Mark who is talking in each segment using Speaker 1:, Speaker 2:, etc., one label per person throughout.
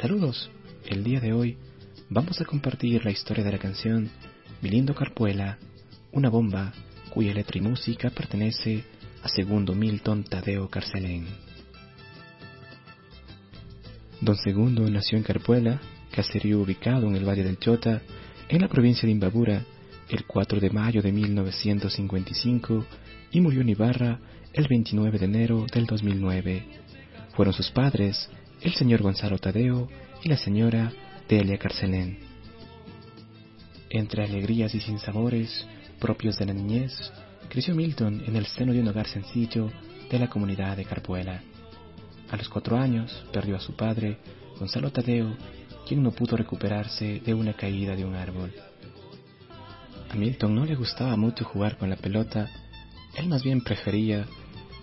Speaker 1: Saludos. El día de hoy vamos a compartir la historia de la canción Milindo Carpuela, una bomba cuya letra y música pertenece a segundo Milton Tadeo Carcelén. Don Segundo nació en Carpuela, caserío ubicado en el Valle del Chota, en la provincia de Imbabura, el 4 de mayo de 1955 y murió en Ibarra el 29 de enero del 2009. Fueron sus padres, el señor Gonzalo Tadeo y la señora Delia Carcelén. Entre alegrías y sinsabores propios de la niñez, creció Milton en el seno de un hogar sencillo de la comunidad de Carpuela. A los cuatro años perdió a su padre, Gonzalo Tadeo, quien no pudo recuperarse de una caída de un árbol. A Milton no le gustaba mucho jugar con la pelota, él más bien prefería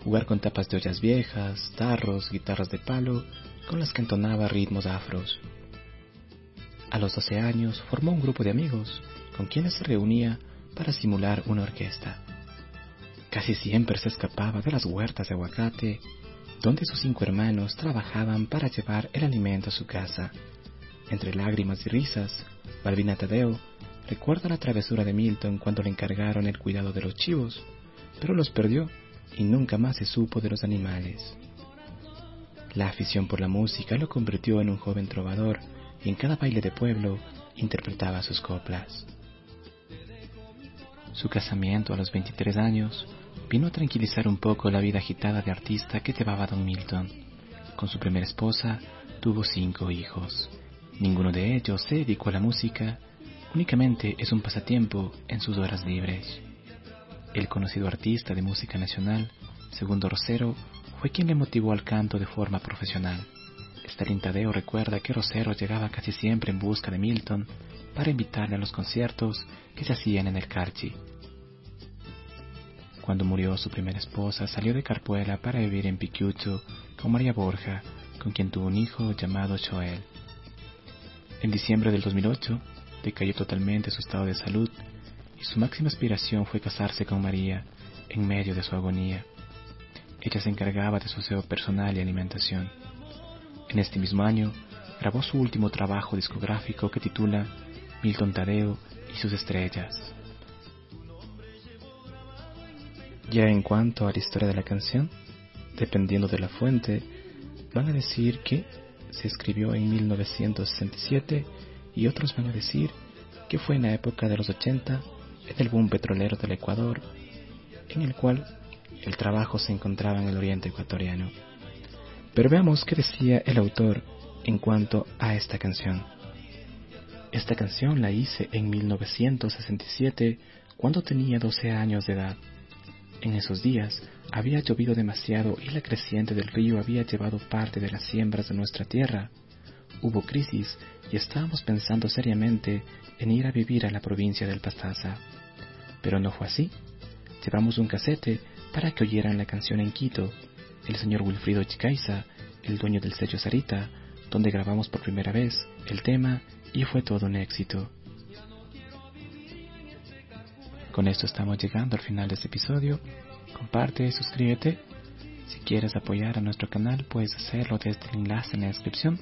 Speaker 1: jugar con tapas de ollas viejas, tarros, guitarras de palo, con las que entonaba ritmos afros. A los doce años formó un grupo de amigos con quienes se reunía para simular una orquesta. Casi siempre se escapaba de las huertas de aguacate donde sus cinco hermanos trabajaban para llevar el alimento a su casa. Entre lágrimas y risas, Balbina Tadeo recuerda la travesura de Milton cuando le encargaron el cuidado de los chivos, pero los perdió y nunca más se supo de los animales. La afición por la música lo convirtió en un joven trovador y en cada baile de pueblo interpretaba sus coplas. Su casamiento a los 23 años vino a tranquilizar un poco la vida agitada de artista que llevaba Don Milton. Con su primera esposa tuvo cinco hijos. Ninguno de ellos se dedicó a la música, únicamente es un pasatiempo en sus horas libres. El conocido artista de música nacional, Segundo Rosero, fue quien le motivó al canto de forma profesional. Stalin Tadeo recuerda que Rosero llegaba casi siempre en busca de Milton para invitarle a los conciertos que se hacían en el Carchi cuando murió su primera esposa, salió de Carpuela para vivir en Piquiucho con María Borja, con quien tuvo un hijo llamado Joel. En diciembre del 2008, decayó totalmente su estado de salud y su máxima aspiración fue casarse con María en medio de su agonía. Ella se encargaba de su aseo personal y alimentación. En este mismo año, grabó su último trabajo discográfico que titula Milton Tadeo y sus estrellas. Ya en cuanto a la historia de la canción, dependiendo de la fuente, van a decir que se escribió en 1967 y otros van a decir que fue en la época de los 80, en el boom petrolero del Ecuador, en el cual el trabajo se encontraba en el oriente ecuatoriano. Pero veamos qué decía el autor en cuanto a esta canción. Esta canción la hice en 1967 cuando tenía 12 años de edad. En esos días había llovido demasiado y la creciente del río había llevado parte de las siembras de nuestra tierra. Hubo crisis y estábamos pensando seriamente en ir a vivir a la provincia del Pastaza. Pero no fue así. Llevamos un casete para que oyeran la canción en Quito. El señor Wilfrido Chicaiza, el dueño del sello Sarita, donde grabamos por primera vez el tema y fue todo un éxito. Con esto estamos llegando al final de este episodio. Comparte suscríbete. Si quieres apoyar a nuestro canal, puedes hacerlo desde el enlace en la descripción.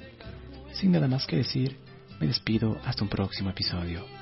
Speaker 1: Sin nada más que decir, me despido hasta un próximo episodio.